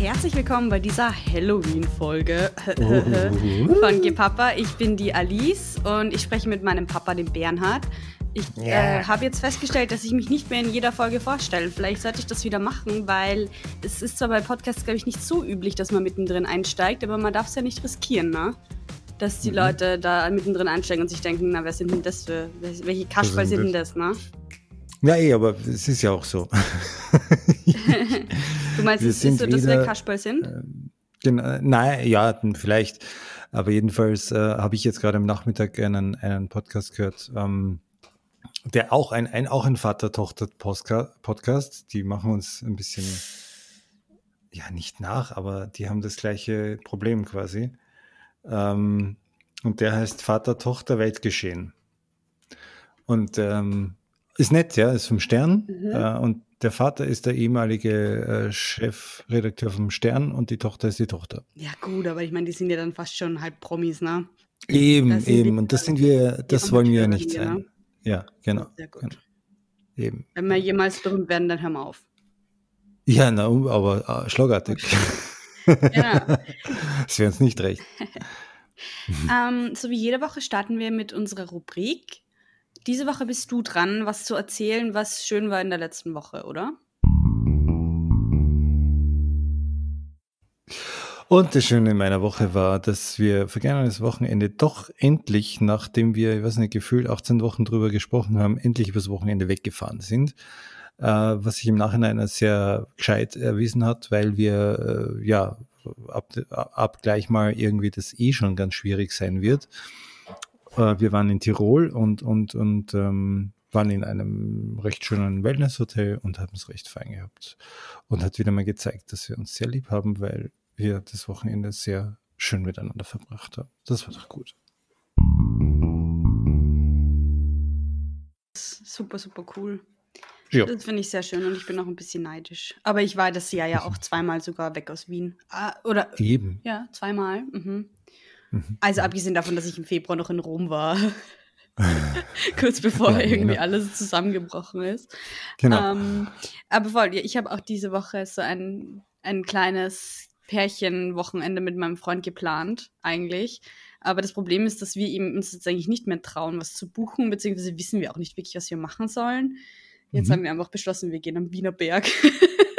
herzlich willkommen bei dieser Halloween-Folge von Gepapa. Ich bin die Alice und ich spreche mit meinem Papa, dem Bernhard. Ich Ja. äh, habe jetzt festgestellt, dass ich mich nicht mehr in jeder Folge vorstelle. Vielleicht sollte ich das wieder machen, weil es ist zwar bei Podcasts, glaube ich, nicht so üblich, dass man mittendrin einsteigt, aber man darf es ja nicht riskieren, ne? Dass die Leute da mittendrin einsteigen und sich denken, na, wer sind denn das für, welche Kasperl sind sind denn das, ne? Ja, eh, aber es ist ja auch so. Du meinst, Wir es ist so, dass wir Kasperl sind? Genau, nein, ja, vielleicht. Aber jedenfalls äh, habe ich jetzt gerade am Nachmittag einen, einen Podcast gehört, ähm, der auch ein, ein, auch ein Vater-Tochter-Podcast. Die machen uns ein bisschen, ja, nicht nach, aber die haben das gleiche Problem quasi. Ähm, und der heißt Vater-Tochter-Weltgeschehen. Und ähm, ist nett, ja, ist vom Stern. Mhm. Äh, und der Vater ist der ehemalige äh, Chefredakteur vom Stern und die Tochter ist die Tochter. Ja, gut, aber ich meine, die sind ja dann fast schon halb Promis, ne? Eben, eben. die- und das sind wir, das wollen wir ja nicht sein. Ja, genau. Sehr gut. genau. Eben. Wenn wir jemals berühmt werden, dann hören wir auf. Ja, na, aber äh, schlagartig. Ja. das wäre uns nicht recht. ähm, so wie jede Woche starten wir mit unserer Rubrik. Diese Woche bist du dran, was zu erzählen, was schön war in der letzten Woche, oder? Und das Schöne in meiner Woche war, dass wir vergangenes Wochenende doch endlich, nachdem wir, ich weiß nicht, gefühlt 18 Wochen drüber gesprochen haben, endlich übers Wochenende weggefahren sind. Äh, was sich im Nachhinein als sehr gescheit erwiesen hat, weil wir, äh, ja, ab, ab gleich mal irgendwie das eh schon ganz schwierig sein wird. Äh, wir waren in Tirol und, und, und ähm, waren in einem recht schönen Wellnesshotel und haben es recht fein gehabt. Und hat wieder mal gezeigt, dass wir uns sehr lieb haben, weil wir das Wochenende sehr schön miteinander verbracht haben. Das war doch gut. Super, super cool. Ja. Das finde ich sehr schön und ich bin auch ein bisschen neidisch. Aber ich war das Jahr ja auch zweimal sogar weg aus Wien. Ah, oder, Eben. ja, zweimal. Mhm. Mhm. Also abgesehen davon, dass ich im Februar noch in Rom war. Kurz bevor Ja, irgendwie genau. alles zusammengebrochen ist. Genau. Ähm, aber voll, ich habe auch diese Woche so ein, ein kleines Pärchenwochenende mit meinem Freund geplant, eigentlich. Aber das Problem ist, dass wir ihm uns jetzt eigentlich nicht mehr trauen, was zu buchen, beziehungsweise wissen wir auch nicht wirklich, was wir machen sollen. Jetzt Mhm. haben wir einfach beschlossen, wir gehen am Wiener Berg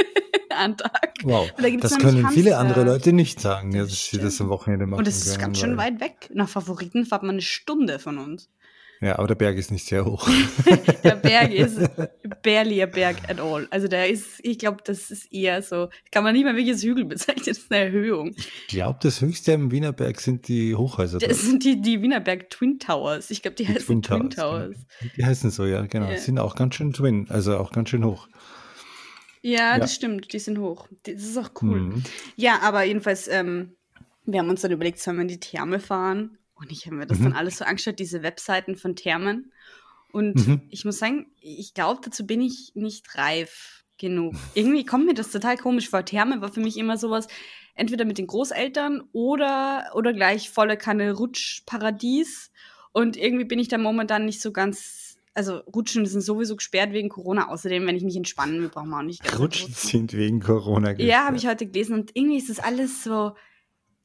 an Tag. wow. Da Das können viele andere Leute nicht sagen, Das dass sie das am Wochenende machen Und es ist können, ganz schön weit weg. Nach Favoriten fährt man eine Stunde von uns. Ja, aber der Berg ist nicht sehr hoch. Der Berg ist barely a Berg at all. Also der ist, ich glaube, das ist eher so, kann man nicht mal wirklich als Hügel bezeichnen, das ist eine Erhöhung. Ich glaube, das höchste am Wiener Berg sind die Hochhäuser. dort. Das sind die, die Wienerberg Twin Towers. Ich glaube, die, Die heißen Twin Towers. genau. Die heißen so, ja, genau. Ja. Sind auch ganz schön twin, also auch ganz schön hoch. Ja, Ja. das stimmt, die sind hoch. Das ist auch cool. Mhm. Ja, aber jedenfalls, ähm, wir haben uns dann überlegt, sollen wir in die Therme fahren? Und ich habe mir das Mhm. dann alles so angeschaut, diese Webseiten von Thermen. Und Mhm. ich muss sagen, ich glaube, dazu bin ich nicht reif genug. Irgendwie kommt mir das total komisch vor. Therme war für mich immer sowas, entweder mit den Großeltern oder, oder gleich volle Kanne Rutschparadies. Und irgendwie bin ich da momentan nicht so ganz. Also Rutschen sind sowieso gesperrt wegen Corona. Außerdem, wenn ich mich entspannen will, brauchen wir auch nicht Rutschen sind wegen Corona Ja, habe gesperrt. ich heute gelesen und irgendwie ist das alles so,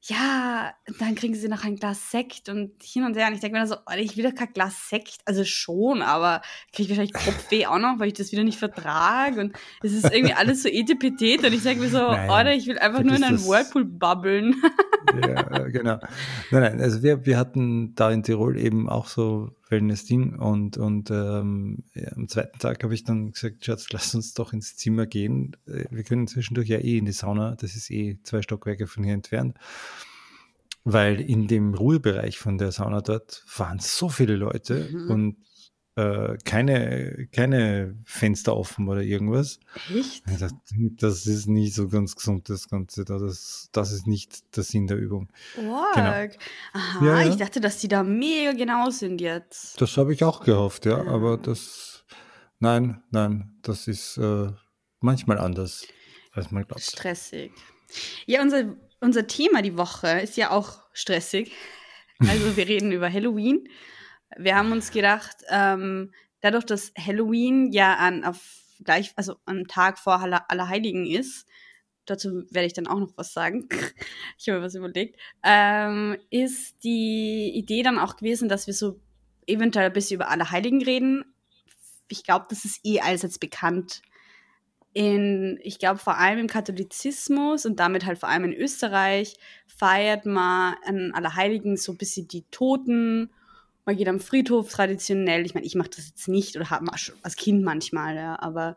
ja, dann kriegen sie noch ein Glas Sekt und hin und her. Und ich denke mir dann so, Alter, ich will doch kein Glas Sekt. Also schon, aber kriege ich wahrscheinlich Kopfweh auch noch, weil ich das wieder nicht vertrage. Und es ist irgendwie alles so etepetete. Und ich denke mir so, Nein, Alter, ich will einfach nur in einen. Whirlpool bubbeln. ja, genau. Nein, nein, also wir, wir hatten da in Tirol eben auch so Wellness-Ding und, und ähm, ja, am zweiten Tag habe ich dann gesagt, Schatz, lass uns doch ins Zimmer gehen. Äh, Wir können zwischendurch ja eh in die Sauna, das ist eh zwei Stockwerke von hier entfernt. Weil in dem Ruhebereich von der Sauna dort waren so viele Leute Mhm. und äh, keine, keine Fenster offen oder irgendwas. Echt? Dachte, Das ist nicht so ganz gesund, das Ganze. da. Das, das ist nicht der Sinn der Übung. Org. Aha, Ja, ja. ich dachte, dass die da mega genau sind jetzt. Das habe ich auch gehofft, ja, Ja. aber das, nein, nein, das ist äh, manchmal anders, als man glaubt. Stressig. Ja, unser, unser Thema die Woche ist ja auch stressig. Also wir reden über Halloween. Wir haben uns gedacht, ähm, dadurch, dass Halloween ja an auf gleich, also am Tag vor Aller, Allerheiligen ist, dazu werde ich dann auch noch was sagen. ich habe mir was überlegt. Ähm, ist die Idee dann auch gewesen, dass wir so eventuell ein bisschen über alle Heiligen reden. Ich glaube, das ist eh allseits bekannt. In, ich glaube, vor allem im Katholizismus und damit halt vor allem in Österreich feiert man an Allerheiligen so ein bisschen die Toten. Man geht am Friedhof traditionell. Ich meine, ich mache das jetzt nicht oder habe als Kind manchmal, ja, aber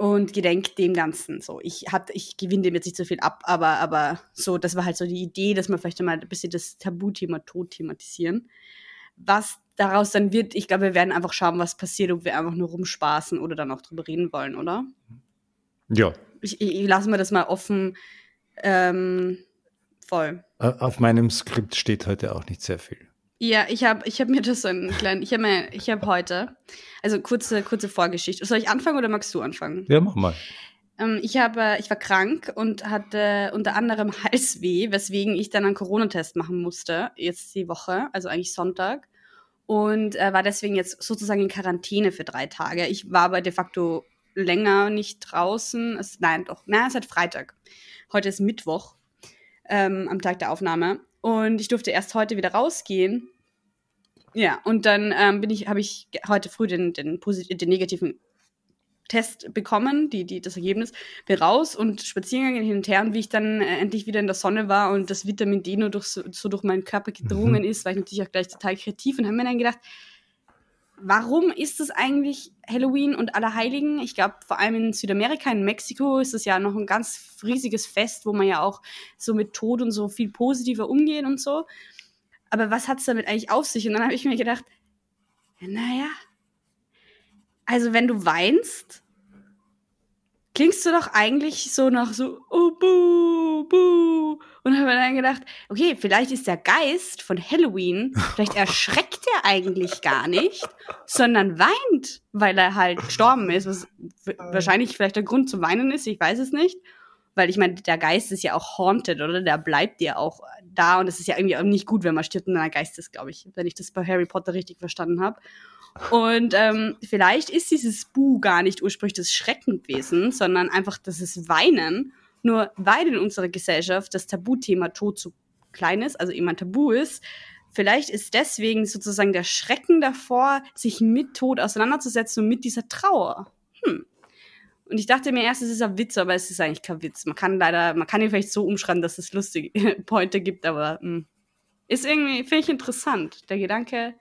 und gedenkt dem Ganzen. So, ich hab, ich gewinne dem jetzt nicht so viel ab, aber, aber so, das war halt so die Idee, dass wir vielleicht mal ein bisschen das Tabuthema Tod thematisieren. Was daraus dann wird, ich glaube, wir werden einfach schauen, was passiert, ob wir einfach nur rumspaßen oder dann auch drüber reden wollen, oder? Ja. Ich, ich, ich lasse mir das mal offen. Ähm, voll. Auf meinem Skript steht heute auch nicht sehr viel. Ja, ich habe ich hab mir das so einen kleinen, ich habe ich habe heute, also kurze, kurze Vorgeschichte. Soll ich anfangen oder magst du anfangen? Ja, mach mal. Ähm, ich habe, ich war krank und hatte unter anderem Halsweh, weswegen ich dann einen Corona-Test machen musste, jetzt die Woche, also eigentlich Sonntag. Und äh, war deswegen jetzt sozusagen in Quarantäne für drei Tage. Ich war aber de facto länger nicht draußen. Es, nein, doch, nein, es ist halt Freitag. Heute ist Mittwoch ähm, am Tag der Aufnahme. Und ich durfte erst heute wieder rausgehen. Ja, und dann ähm, bin ich, habe ich heute früh den, den, den negativen Test bekommen, die, die, das Ergebnis, bin raus und spazieren gegangen hin und her und wie ich dann äh, endlich wieder in der Sonne war und das Vitamin D nur durch, so, so durch meinen Körper gedrungen mhm. ist, war ich natürlich auch gleich total kreativ und habe mir dann gedacht, warum ist es eigentlich Halloween und Allerheiligen? Ich glaube, vor allem in Südamerika, in Mexiko, ist es ja noch ein ganz riesiges Fest, wo man ja auch so mit Tod und so viel positiver umgeht und so. Aber was hat es damit eigentlich auf sich? Und dann habe ich mir gedacht, ja, naja, also wenn du weinst, klingst du doch eigentlich so nach so, oh, buh, buh. Und habe dann gedacht, okay, vielleicht ist der Geist von Halloween, vielleicht erschreckt er eigentlich gar nicht, sondern weint, weil er halt gestorben ist, was wahrscheinlich vielleicht der Grund zum Weinen ist, ich weiß es nicht. Weil ich meine, der Geist ist ja auch haunted, oder? Der bleibt ja auch da und es ist ja irgendwie auch nicht gut, wenn man stirbt und ein Geist ist, glaube ich, wenn ich das bei Harry Potter richtig verstanden habe. Und ähm, vielleicht ist dieses Bu gar nicht ursprünglich das Schreckenwesen, sondern einfach das Weinen. Nur weil in unserer Gesellschaft das Tabuthema Tod zu klein ist, also immer Tabu ist, vielleicht ist deswegen sozusagen der Schrecken davor, sich mit Tod auseinanderzusetzen und mit dieser Trauer. Hm. Und ich dachte mir erst, es ist ein Witz, aber es ist eigentlich kein Witz. Man kann leider, man kann ihn vielleicht so umschreiben, dass es lustige Pointe gibt, aber mh. Hm, ist irgendwie, finde ich interessant. Der Gedanke,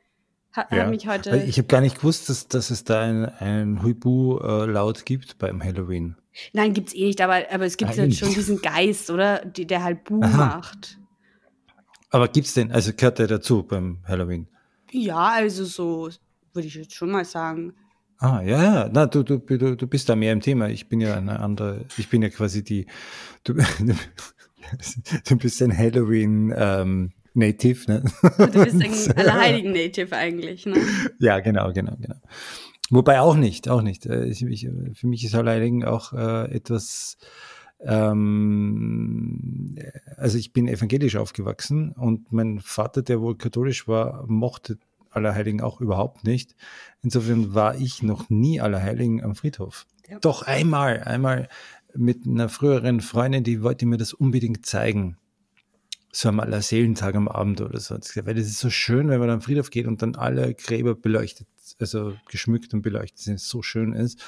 hat, ja. hat mich heute. Ich habe gar nicht gewusst, dass, dass es da ein, ein Huibu-Laut gibt beim Halloween. Nein, gibt es eh nicht, aber, aber es gibt halt schon diesen Geist, oder? Die, der halt Bu macht. Aber gibt es denn, also gehört der dazu beim Halloween? Ja, also so, würde ich jetzt schon mal sagen. Ah, ja, ja. Na, du, du, du, du bist da mehr im Thema. Ich bin ja eine andere, ich bin ja quasi die, du, du bist ein Halloween, ähm, Native, ne? Du bist ein Allerheiligen Native eigentlich, ne? Ja, genau, genau, genau. Wobei auch nicht, auch nicht. Äh, ich, ich, für mich ist Allerheiligen auch äh, etwas, ähm, also ich bin evangelisch aufgewachsen und mein Vater, der wohl katholisch war, mochte Allerheiligen auch überhaupt nicht. Insofern war ich noch nie Allerheiligen am Friedhof. Ja. Doch einmal, einmal mit einer früheren Freundin, die wollte mir das unbedingt zeigen so am Allerseelentag am Abend oder so. Weil das ist so schön, wenn man am Friedhof geht und dann alle Gräber beleuchtet, also geschmückt und beleuchtet sind, so schön ist.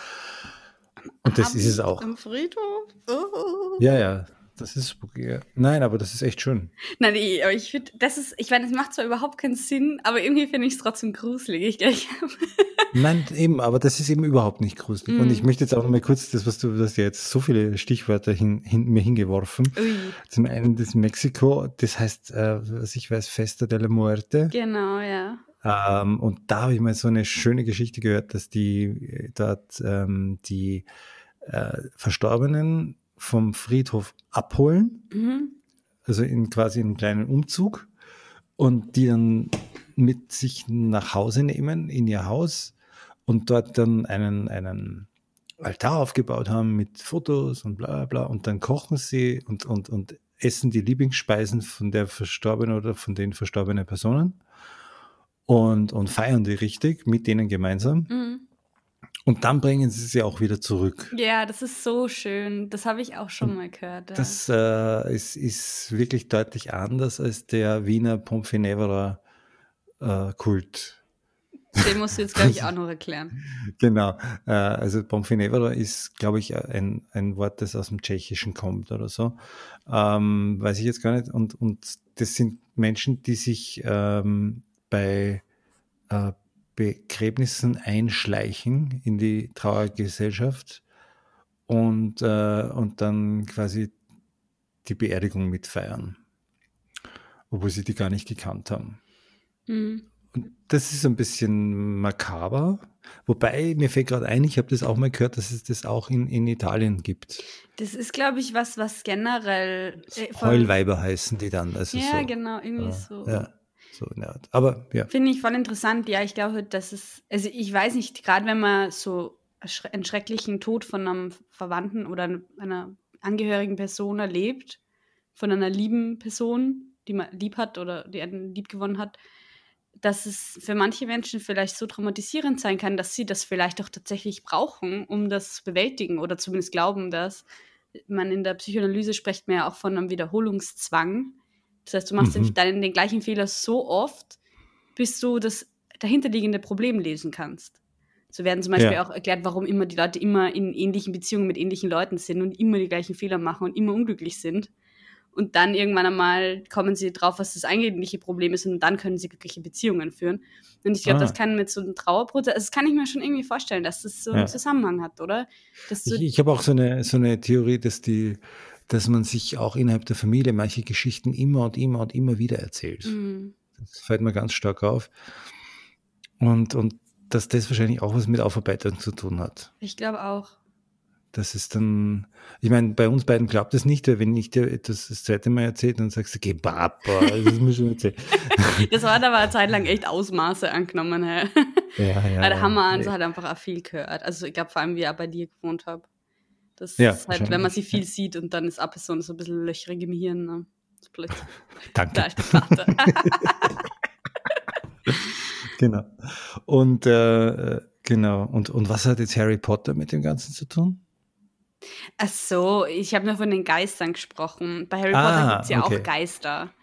Und das Abend ist es auch. Am Friedhof? Oh. Ja, ja. Das ist spooky. Nein, aber das ist echt schön. Nein, nee, aber ich finde, das ist, ich meine, es macht zwar überhaupt keinen Sinn, aber irgendwie finde ich es trotzdem gruselig. Ich, Nein, eben, aber das ist eben überhaupt nicht gruselig. Mm. Und ich möchte jetzt auch noch mal kurz das, was du, hast ja jetzt so viele Stichwörter hin, hin, mir hingeworfen. Ui. Zum einen das Mexiko, das heißt, äh, was ich weiß, Festa de la Muerte. Genau, ja. Ähm, und da habe ich mal so eine schöne Geschichte gehört, dass die äh, dort ähm, die äh, Verstorbenen vom Friedhof abholen, mhm. also in quasi einen kleinen Umzug und die dann mit sich nach Hause nehmen in ihr Haus und dort dann einen, einen Altar aufgebaut haben mit Fotos und bla bla und dann kochen sie und, und, und essen die Lieblingsspeisen von der verstorbenen oder von den verstorbenen Personen und, und feiern die richtig mit denen gemeinsam. Mhm. Und dann bringen sie sie auch wieder zurück. Ja, das ist so schön. Das habe ich auch schon mal gehört. Ja. Das äh, ist, ist, wirklich deutlich anders als der Wiener Pomfenevera äh, Kult. Den musst du jetzt, glaube ich, auch noch erklären. genau. Äh, also Pomfenevera ist, glaube ich, ein, ein Wort, das aus dem Tschechischen kommt oder so. Ähm, weiß ich jetzt gar nicht. Und, und das sind Menschen, die sich ähm, bei äh, Begräbnissen einschleichen in die Trauergesellschaft und, äh, und dann quasi die Beerdigung mitfeiern, obwohl sie die gar nicht gekannt haben. Mhm. Und das ist ein bisschen makaber. Wobei, mir fällt gerade ein, ich habe das auch mal gehört, dass es das auch in, in Italien gibt. Das ist, glaube ich, was, was generell. Äh, Heulweiber heißen die dann. Also ja, so, genau, irgendwie ja, so. Ja. So Aber ja. Finde ich voll interessant. Ja, ich glaube, dass es, also ich weiß nicht, gerade wenn man so einen schrecklichen Tod von einem Verwandten oder einer angehörigen Person erlebt, von einer lieben Person, die man lieb hat oder die einen lieb gewonnen hat, dass es für manche Menschen vielleicht so traumatisierend sein kann, dass sie das vielleicht auch tatsächlich brauchen, um das zu bewältigen oder zumindest glauben, dass man in der Psychoanalyse spricht man ja auch von einem Wiederholungszwang, das heißt, du machst mhm. dann den gleichen Fehler so oft, bis du das dahinterliegende Problem lesen kannst. So werden zum Beispiel ja. auch erklärt, warum immer die Leute immer in ähnlichen Beziehungen mit ähnlichen Leuten sind und immer die gleichen Fehler machen und immer unglücklich sind. Und dann irgendwann einmal kommen sie drauf, was das eigentliche Problem ist und dann können sie glückliche Beziehungen führen. Und ich glaube, ah. das kann mit so einem Trauerprozess, also das kann ich mir schon irgendwie vorstellen, dass das so ja. einen Zusammenhang hat, oder? ich ich habe auch so eine, so eine Theorie, dass die dass man sich auch innerhalb der Familie manche Geschichten immer und immer und immer wieder erzählt. Mhm. Das fällt mir ganz stark auf. Und, und dass das wahrscheinlich auch was mit Aufarbeitung zu tun hat. Ich glaube auch. Das ist dann, ich meine, bei uns beiden klappt das nicht, weil wenn ich dir etwas das zweite Mal erzähle, dann sagst du, geh Papa, das muss ich erzählen. das hat aber eine Zeit lang echt Ausmaße angenommen. Ja, ja. da haben wir uns halt einfach auch viel gehört. Also ich glaube, vor allem, wie ich auch bei dir gewohnt habe. Das ja, ist halt, wenn man sie viel ja. sieht und dann ist ab so, so ein bisschen löchrig im Hirn. Ne? Danke. Der Vater. genau. Und äh, genau. Und, und was hat jetzt Harry Potter mit dem Ganzen zu tun? Ach so, ich habe nur von den Geistern gesprochen. Bei Harry ah, Potter gibt es ja okay. auch Geister.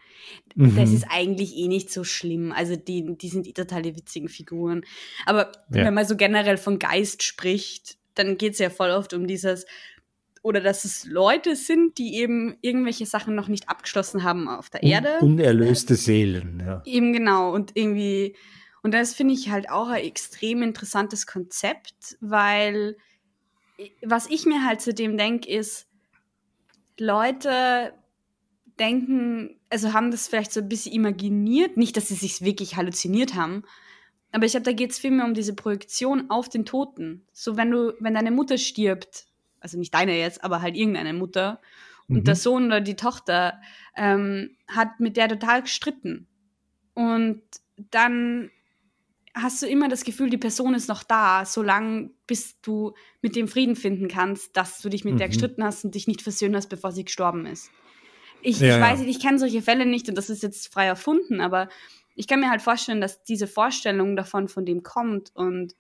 Das mhm. ist eigentlich eh nicht so schlimm. Also die, die sind eh totale witzigen Figuren. Aber ja. wenn man so generell von Geist spricht, dann geht es ja voll oft um dieses, oder dass es Leute sind, die eben irgendwelche Sachen noch nicht abgeschlossen haben auf der Erde. unerlöste Seelen, ja. Eben genau. Und irgendwie, und das finde ich halt auch ein extrem interessantes Konzept, weil was ich mir halt zu dem denke, ist, Leute denken, also haben das vielleicht so ein bisschen imaginiert, nicht, dass sie sich wirklich halluziniert haben, aber ich glaube, da geht es vielmehr um diese Projektion auf den Toten. So, wenn du, wenn deine Mutter stirbt, also nicht deine jetzt, aber halt irgendeine Mutter, und mhm. der Sohn oder die Tochter ähm, hat mit der total gestritten. Und dann hast du immer das Gefühl, die Person ist noch da, solange bis du mit dem Frieden finden kannst, dass du dich mit mhm. der gestritten hast und dich nicht versöhnt hast, bevor sie gestorben ist. Ich, ja, ich weiß, ich kenne solche Fälle nicht und das ist jetzt frei erfunden, aber ich kann mir halt vorstellen, dass diese Vorstellung davon von dem kommt und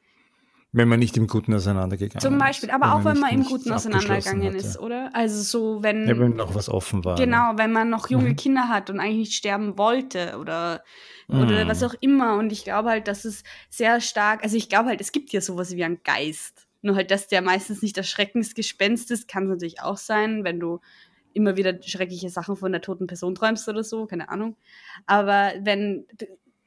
wenn man nicht im Guten auseinandergegangen ist. Zum Beispiel, aber wenn auch wenn man im Guten auseinandergegangen ist, oder? Also so, wenn. Ja, wenn noch was offen war. Genau, ne? wenn man noch junge mhm. Kinder hat und eigentlich nicht sterben wollte oder, oder mhm. was auch immer. Und ich glaube halt, dass es sehr stark, also ich glaube halt, es gibt ja sowas wie einen Geist. Nur halt, dass der meistens nicht das Schreckensgespenst ist, kann es natürlich auch sein, wenn du immer wieder schreckliche Sachen von der toten Person träumst oder so, keine Ahnung. Aber wenn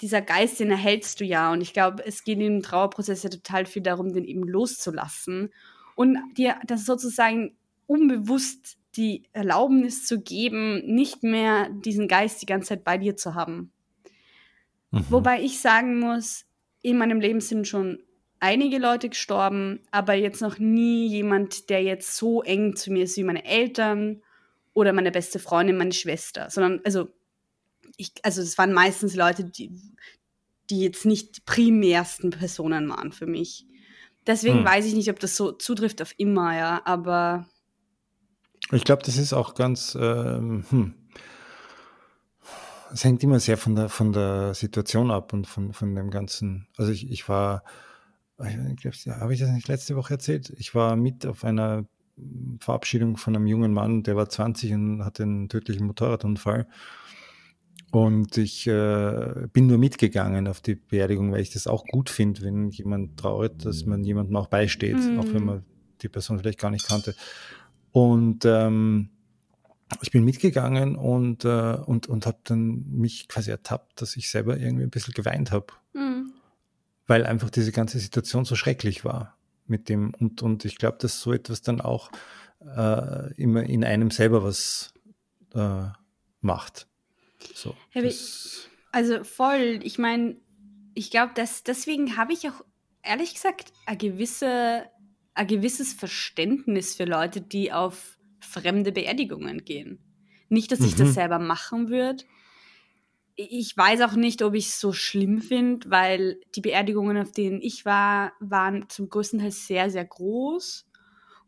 dieser Geist, den erhältst du ja. Und ich glaube, es geht im Trauerprozess ja total viel darum, den eben loszulassen und dir das sozusagen unbewusst die Erlaubnis zu geben, nicht mehr diesen Geist die ganze Zeit bei dir zu haben. Mhm. Wobei ich sagen muss, in meinem Leben sind schon einige Leute gestorben, aber jetzt noch nie jemand, der jetzt so eng zu mir ist wie meine Eltern oder meine beste Freundin, meine Schwester, sondern also ich, also es waren meistens Leute, die, die jetzt nicht die primärsten Personen waren für mich. Deswegen hm. weiß ich nicht, ob das so zutrifft auf immer, ja, aber. Ich glaube, das ist auch ganz, ähm, hm. Es hängt immer sehr von der, von der Situation ab und von, von dem Ganzen. Also ich, ich war habe ich das nicht letzte Woche erzählt? Ich war mit auf einer Verabschiedung von einem jungen Mann, der war 20 und hatte einen tödlichen Motorradunfall. Und ich äh, bin nur mitgegangen auf die Beerdigung, weil ich das auch gut finde, wenn jemand trauert, dass man jemandem auch beisteht, mhm. auch wenn man die Person vielleicht gar nicht kannte. Und ähm, ich bin mitgegangen und, äh, und, und habe dann mich quasi ertappt, dass ich selber irgendwie ein bisschen geweint habe. Mhm. Weil einfach diese ganze Situation so schrecklich war mit dem. Und, und ich glaube, dass so etwas dann auch äh, immer in einem selber was äh, macht. So, also voll, ich meine, ich glaube, dass deswegen habe ich auch ehrlich gesagt ein, gewisse, ein gewisses Verständnis für Leute, die auf fremde Beerdigungen gehen. Nicht, dass ich mhm. das selber machen würde. Ich weiß auch nicht, ob ich es so schlimm finde, weil die Beerdigungen, auf denen ich war, waren zum größten Teil sehr, sehr groß.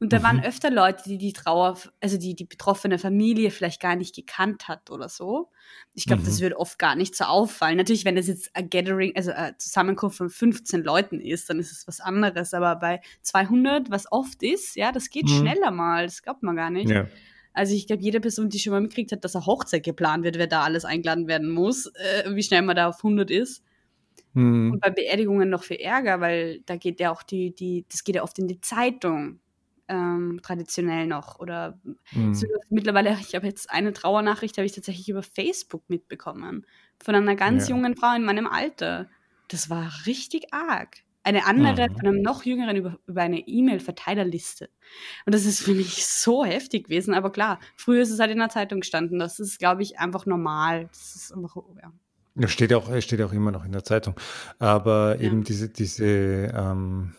Und da mhm. waren öfter Leute, die die Trauer, also die die betroffene Familie vielleicht gar nicht gekannt hat oder so. Ich glaube, mhm. das wird oft gar nicht so auffallen. Natürlich, wenn das jetzt ein Gathering, also eine Zusammenkunft von 15 Leuten ist, dann ist es was anderes. Aber bei 200, was oft ist, ja, das geht mhm. schneller mal. Das glaubt man gar nicht. Ja. Also ich glaube, jede Person, die schon mal mitgekriegt hat, dass eine Hochzeit geplant wird, wer da alles eingeladen werden muss, äh, wie schnell man da auf 100 ist. Mhm. Und bei Beerdigungen noch viel Ärger, weil da geht ja auch die, die, das geht ja oft in die Zeitung ähm, traditionell noch. Oder mhm. so, mittlerweile, ich habe jetzt eine Trauernachricht, habe ich tatsächlich über Facebook mitbekommen. Von einer ganz ja. jungen Frau in meinem Alter. Das war richtig arg. Eine andere mhm. von einem noch jüngeren über, über eine E-Mail-Verteilerliste. Und das ist für mich so heftig gewesen. Aber klar, früher ist es halt in der Zeitung gestanden. Das ist, glaube ich, einfach normal. Das ist einfach, ja. Das steht auch, steht auch immer noch in der Zeitung. Aber ja. eben diese, diese ähm,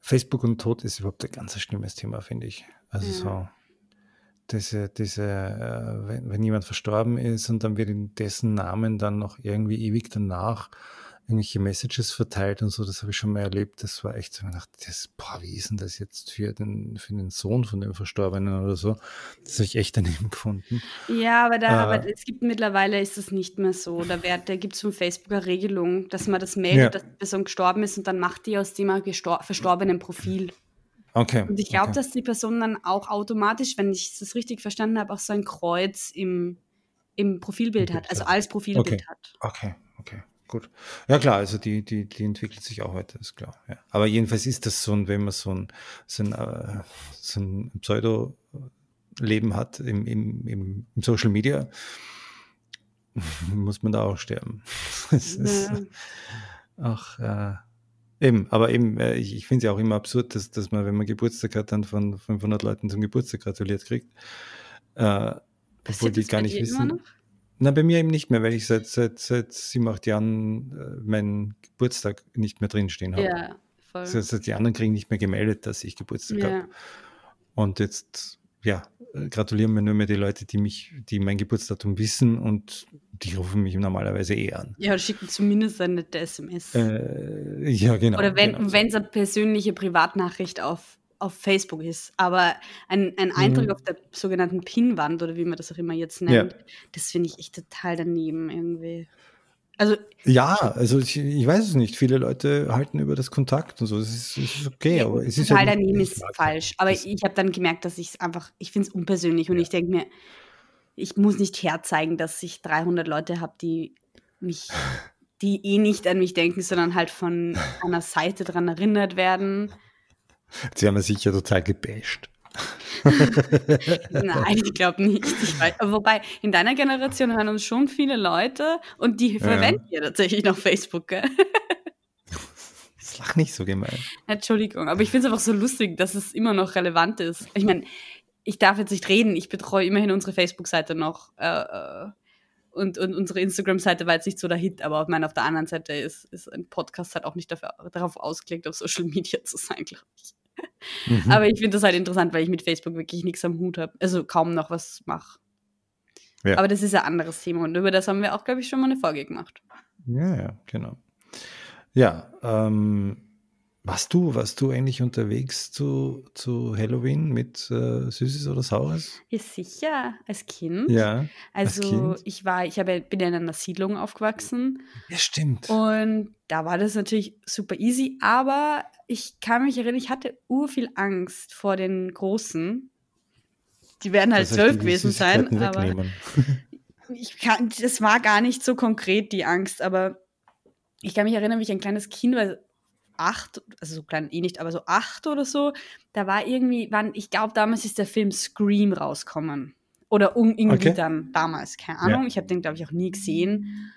Facebook und Tod ist überhaupt ein ganz schlimmes Thema, finde ich. Also ja. so diese, diese, äh, wenn, wenn, jemand verstorben ist und dann wird in dessen Namen dann noch irgendwie ewig danach irgendwelche Messages verteilt und so, das habe ich schon mal erlebt. Das war echt so, ich dachte, das, boah, wie ist denn das jetzt für den, für den Sohn von dem Verstorbenen oder so? Das habe ich echt daneben gefunden. Ja, aber, da, äh, aber es gibt mittlerweile ist das nicht mehr so. Da, da gibt es von Facebook eine Regelung, dass man das meldet, ja. dass die Person gestorben ist und dann macht die aus dem verstorbenen Profil. Okay. Und ich glaube, okay. dass die Person dann auch automatisch, wenn ich das richtig verstanden habe, auch so ein Kreuz im, im Profilbild hat, also als Profilbild okay. hat. Okay, okay gut. Ja klar, also die, die, die entwickelt sich auch weiter, ist klar. Ja. Aber jedenfalls ist das so ein, wenn man so ein, so ein, äh, so ein Pseudo-Leben hat im, im, im, im, Social Media, muss man da auch sterben. Das ja. ist auch, äh, eben, aber eben, äh, ich, ich finde es ja auch immer absurd, dass, dass man, wenn man Geburtstag hat, dann von 500 Leuten zum Geburtstag gratuliert kriegt. Äh, obwohl die gar nicht wissen. Na, bei mir eben nicht mehr, weil ich seit, seit, seit sieben, acht Jahren äh, meinen Geburtstag nicht mehr drinstehen habe. Ja, voll. Das heißt, die anderen kriegen nicht mehr gemeldet, dass ich Geburtstag ja. habe. Und jetzt, ja, gratulieren mir nur mehr die Leute, die mich, die mein Geburtsdatum wissen und die rufen mich normalerweise eh an. Ja, schicken zumindest eine SMS. Äh, ja, genau. Oder wenn genau. es eine persönliche Privatnachricht auf auf Facebook ist. Aber ein, ein Eindruck mhm. auf der sogenannten Pinwand oder wie man das auch immer jetzt nennt, ja. das finde ich echt total daneben irgendwie. Also, ja, also ich, ich, weiß es nicht. Viele Leute halten über das Kontakt und so. Es ist, ist okay, ja, aber es ist total halt daneben ist falsch. Aber ich habe dann gemerkt, dass ich es einfach, ich finde es unpersönlich und ja. ich denke mir, ich muss nicht herzeigen, dass ich 300 Leute habe, die mich, die eh nicht an mich denken, sondern halt von einer Seite daran erinnert werden. Sie haben ja sicher total gebasht. Nein, ich glaube nicht. Ich weiß, wobei, in deiner Generation hören uns schon viele Leute und die verwenden ja, ja tatsächlich noch Facebook, gell? Das lach nicht so gemein. Entschuldigung, aber ich finde es einfach so lustig, dass es immer noch relevant ist. Ich meine, ich darf jetzt nicht reden, ich betreue immerhin unsere Facebook-Seite noch. Äh, äh und, und unsere Instagram-Seite war jetzt nicht so der Hit, aber auf, meine, auf der anderen Seite ist, ist ein Podcast halt auch nicht dafür, darauf ausgelegt, auf Social Media zu sein, glaube ich. Mhm. Aber ich finde das halt interessant, weil ich mit Facebook wirklich nichts am Hut habe. Also kaum noch was mache. Ja. Aber das ist ein anderes Thema und über das haben wir auch, glaube ich, schon mal eine Folge gemacht. Ja, ja, genau. Ja, ähm, Warst du, warst du eigentlich unterwegs zu, zu Halloween mit äh, Süßes oder Saures? Ja, sicher, als Kind. Ja. Also kind. ich war, ich habe, bin in einer Siedlung aufgewachsen. Ja, stimmt. Und da war das natürlich super easy, aber ich kann mich erinnern, ich hatte ur viel Angst vor den Großen. Die werden halt zwölf gewesen sein, aber ich kann, das war gar nicht so konkret die Angst, aber ich kann mich erinnern, wie ich ein kleines Kind war, acht, also so klein eh nicht, aber so acht oder so, da war irgendwie, wann, ich glaube, damals ist der Film Scream rauskommen. Oder um, irgendwie okay. dann damals, keine Ahnung. Ja. Ich habe den, glaube ich, auch nie gesehen.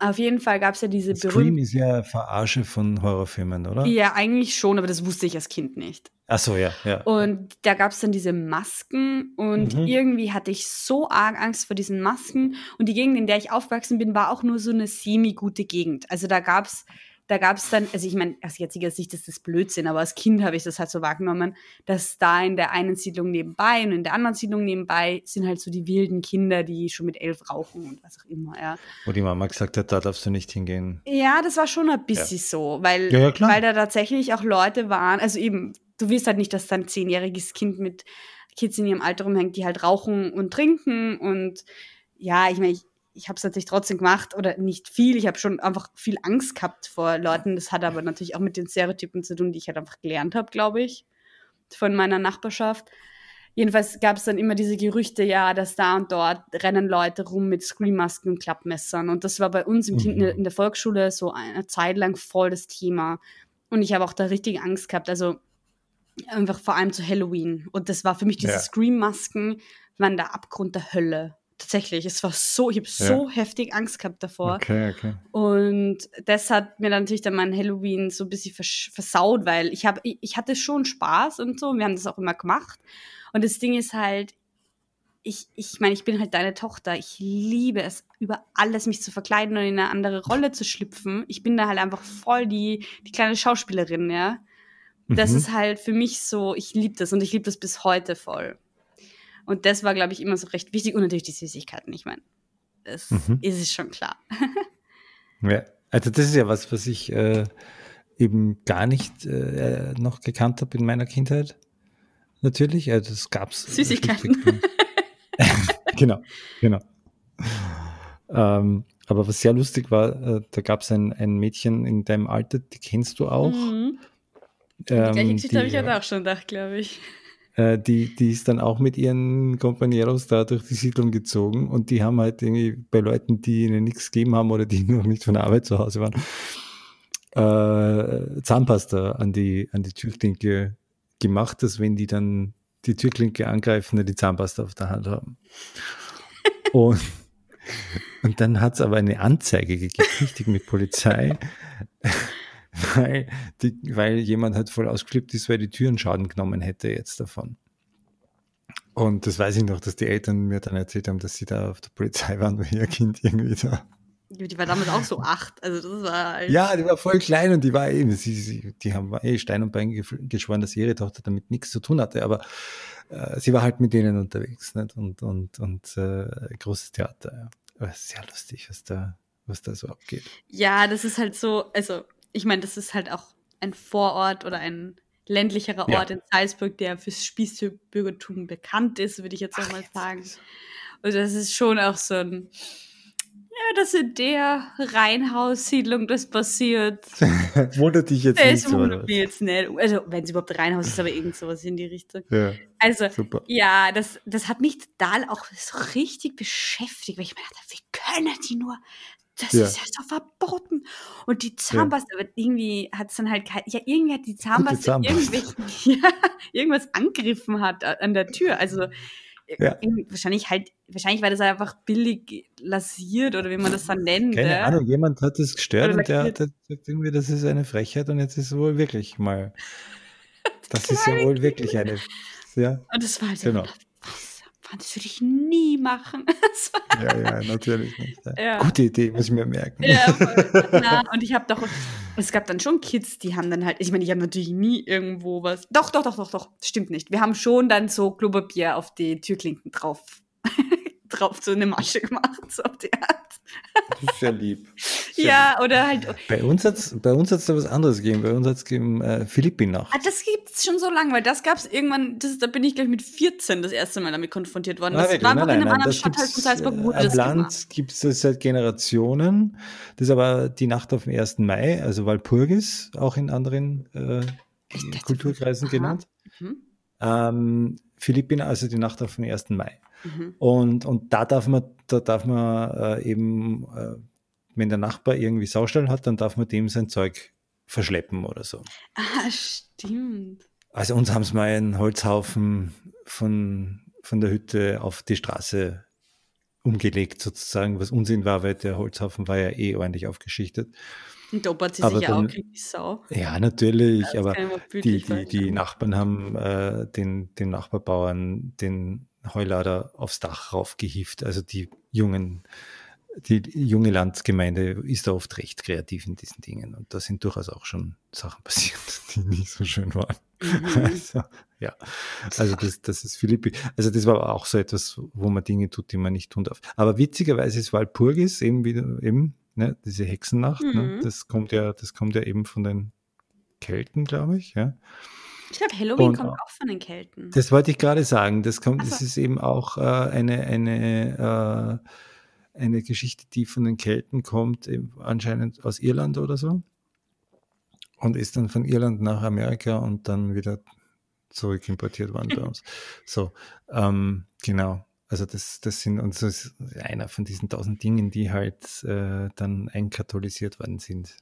Auf jeden Fall gab es ja diese berühmte. Scream ist ja Verarsche von Horrorfilmen, oder? Ja, eigentlich schon, aber das wusste ich als Kind nicht. Ach so, ja. ja. Und da gab es dann diese Masken und mhm. irgendwie hatte ich so arg Angst vor diesen Masken. Und die Gegend, in der ich aufgewachsen bin, war auch nur so eine semi-gute Gegend. Also da gab es da gab es dann, also ich meine, aus jetziger Sicht ist das Blödsinn, aber als Kind habe ich das halt so wahrgenommen, dass da in der einen Siedlung nebenbei und in der anderen Siedlung nebenbei sind halt so die wilden Kinder, die schon mit elf rauchen und was auch immer, ja. Wo die Mama gesagt hat, da darfst du nicht hingehen. Ja, das war schon ein bisschen ja. so, weil, ja, ja, weil da tatsächlich auch Leute waren, also eben, du wirst halt nicht, dass dein zehnjähriges Kind mit Kids in ihrem Alter rumhängt, die halt rauchen und trinken und ja, ich meine, ich, ich habe es natürlich trotzdem gemacht oder nicht viel. Ich habe schon einfach viel Angst gehabt vor Leuten. Das hat aber natürlich auch mit den Stereotypen zu tun, die ich halt einfach gelernt habe, glaube ich, von meiner Nachbarschaft. Jedenfalls gab es dann immer diese Gerüchte, ja, dass da und dort rennen Leute rum mit Screammasken und Klappmessern. Und das war bei uns im mhm. in der Volksschule so eine Zeit lang voll das Thema. Und ich habe auch da richtig Angst gehabt. Also einfach vor allem zu Halloween. Und das war für mich diese ja. Scream-Masken, waren der Abgrund der Hölle tatsächlich. Es war so, ich habe ja. so heftig Angst gehabt davor. Okay, okay. Und das hat mir dann natürlich dann mein Halloween so ein bisschen vers versaut, weil ich habe, ich, ich, hatte schon Spaß und so. Und wir haben das auch immer gemacht. Und das Ding ist halt, ich, ich meine, ich bin halt deine Tochter. Ich liebe es, über alles mich zu verkleiden und in eine andere Rolle zu schlüpfen. Ich bin da halt einfach voll die, die kleine Schauspielerin, ja. Das mhm. ist halt für mich so, ich liebe das und ich liebe das bis heute voll. Und das war, glaube ich, immer so recht wichtig. Und natürlich die Süßigkeiten. Ich meine, das mhm. ist es schon klar. ja, also das ist ja was, was ich äh, eben gar nicht äh, noch gekannt habe in meiner Kindheit. Natürlich, also das gab es. Süßigkeiten. genau, genau. Ähm, aber was sehr lustig war, äh, da gab es ein, ein Mädchen in deinem Alter, die kennst du auch. Mhm. Ähm, die gleiche Geschichte habe ich ja auch schon gedacht, glaube ich. Äh, die, die ist dann auch mit ihren Companeros da durch die Siedlung gezogen und die haben halt irgendwie bei Leuten, die ihnen nichts gegeben haben oder die noch nicht von der Arbeit zu Hause waren, äh, Zahnpasta an die, an die Türklinke gemacht, dass wenn die dann die Türklinke angreifen, die Zahnpasta auf der Hand haben. Und, und dann hat es aber eine Anzeige gegeben, richtig mit Polizei, weil, die, weil jemand halt voll ausgeflippt ist, weil die Türen Schaden genommen hätte jetzt davon. Und das weiß ich noch, dass die Eltern mir dann erzählt haben, dass sie da auf der Polizei waren, weil ihr Kind irgendwie da. Die war damals auch so acht, also das war halt Ja, die war voll klein und die war eben, sie, sie, die haben eh Stein und Bein geschworen, dass ihre Tochter damit nichts zu tun hatte, aber äh, sie war halt mit denen unterwegs nicht? und, und, und äh, großes Theater. Ja. Aber sehr lustig, was da, was da so abgeht. Ja, das ist halt so, also ich meine, das ist halt auch ein Vorort oder ein ländlicherer Ort ja. in Salzburg, der fürs Spießbürgertum bekannt ist, würde ich jetzt auch mal sagen. Und das ist schon auch so ein, ja, das in der Reihenhaussiedlung das passiert. wundert dich jetzt das nicht. wundert mich jetzt nicht. Also, wenn es überhaupt Reihenhaus ist, aber irgend sowas in die Richtung. Ja, also, super. ja, das, das hat mich total auch so richtig beschäftigt, weil ich mir dachte, wie können die nur das ja. ist ja so verboten. Und die Zahnpasta, ja. irgendwie hat es dann halt, ja, irgendwie hat die Zahnpasta, Zahnpasta. ja, irgendwas angegriffen hat an der Tür. Also ja. wahrscheinlich halt, wahrscheinlich war das halt einfach billig lasiert oder wie man das dann nennt. Keine ja. Ahnung, jemand hat es gestört und der hat gesagt irgendwie, das ist eine Frechheit und jetzt ist es wohl wirklich mal. Das ist ja wohl wirklich eine. Ja. Und das war halt genau das würde ich nie machen. ja, ja, natürlich nicht. Ja. Gute Idee, muss ich mir merken. Ja, na, und ich habe doch, es gab dann schon Kids, die haben dann halt, ich meine, ich habe natürlich nie irgendwo was. Doch, doch, doch, doch, doch, stimmt nicht. Wir haben schon dann so Klopapier auf die Türklinken drauf drauf so eine Masche gemacht, so auf die Art. Das ist sehr lieb. Sehr ja, lieb. oder halt. Bei uns hat es bei uns hat's da was anderes gegeben. Bei uns hat es gegeben äh, Philippinacht. Ah, das gibt es schon so lange, weil das gab es irgendwann, das, da bin ich gleich mit 14 das erste Mal damit konfrontiert worden. Das wirklich? war Nein, einfach in nein, einem nein, anderen das Stadtteil gibt's, von Salzburg, gemacht Land gibt es das seit Generationen. Das ist aber die Nacht auf den 1. Mai, also Walpurgis, auch in anderen äh, dachte, Kulturkreisen aha. genannt. Mhm. Ähm, Philippiner, also die Nacht auf den 1. Mai. Mhm. Und, und da darf man, da darf man äh, eben, äh, wenn der Nachbar irgendwie Saustall hat, dann darf man dem sein Zeug verschleppen oder so. Ah, stimmt. Also uns haben sie mal einen Holzhaufen von, von der Hütte auf die Straße umgelegt, sozusagen, was Unsinn war, weil der Holzhaufen war ja eh ordentlich aufgeschichtet. Und da hat sie Aber sich ja auch dann- kriegt die Sau. Ja, natürlich, aber die, die, die. Nachbarn haben äh, den, den Nachbarbauern den Heulader aufs Dach raufgehieft. Also die jungen, die junge Landsgemeinde ist da oft recht kreativ in diesen Dingen. Und da sind durchaus auch schon Sachen passiert, die nicht so schön waren. Mhm. Also, ja, also das, das ist Philippi. Also das war auch so etwas, wo man Dinge tut, die man nicht tun darf. Aber witzigerweise ist Walpurgis eben wieder eben, ne, diese Hexennacht, ne, Mhm. das kommt ja, das kommt ja eben von den Kelten, glaube ich, ja. Ich glaube, Halloween Und- kommt auch von den Kelten. Das wollte ich gerade sagen. Das kommt, Ach das ist eben auch äh, eine, eine, äh, eine Geschichte, die von den Kelten kommt, anscheinend aus Irland oder so. Und ist dann von Irland nach Amerika und dann wieder zurück importiert worden bei uns. So, ähm, genau. Also das, das sind und das ist einer von diesen tausend Dingen, die halt äh, dann einkatholisiert worden sind.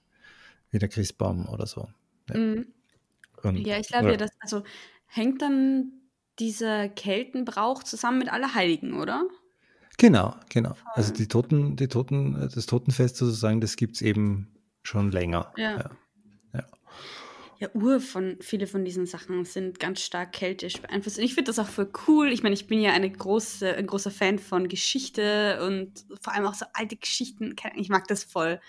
Wie der Christbaum oder so. Ja. Mhm. Und, Ja, ich glaube ja, das also hängt dann dieser Keltenbrauch zusammen mit Allerheiligen, oder? Genau, genau. Also die Toten, die Toten, äh, das Totenfest sozusagen, das gibt es eben schon länger. Ja. Ja, Ur von viele von diesen Sachen sind ganz stark keltisch beeinflusst. Und ich finde das auch voll cool. Ich meine, ich bin ja eine große, ein großer Fan von Geschichte und vor allem auch so alte Geschichten. Ich mag das voll.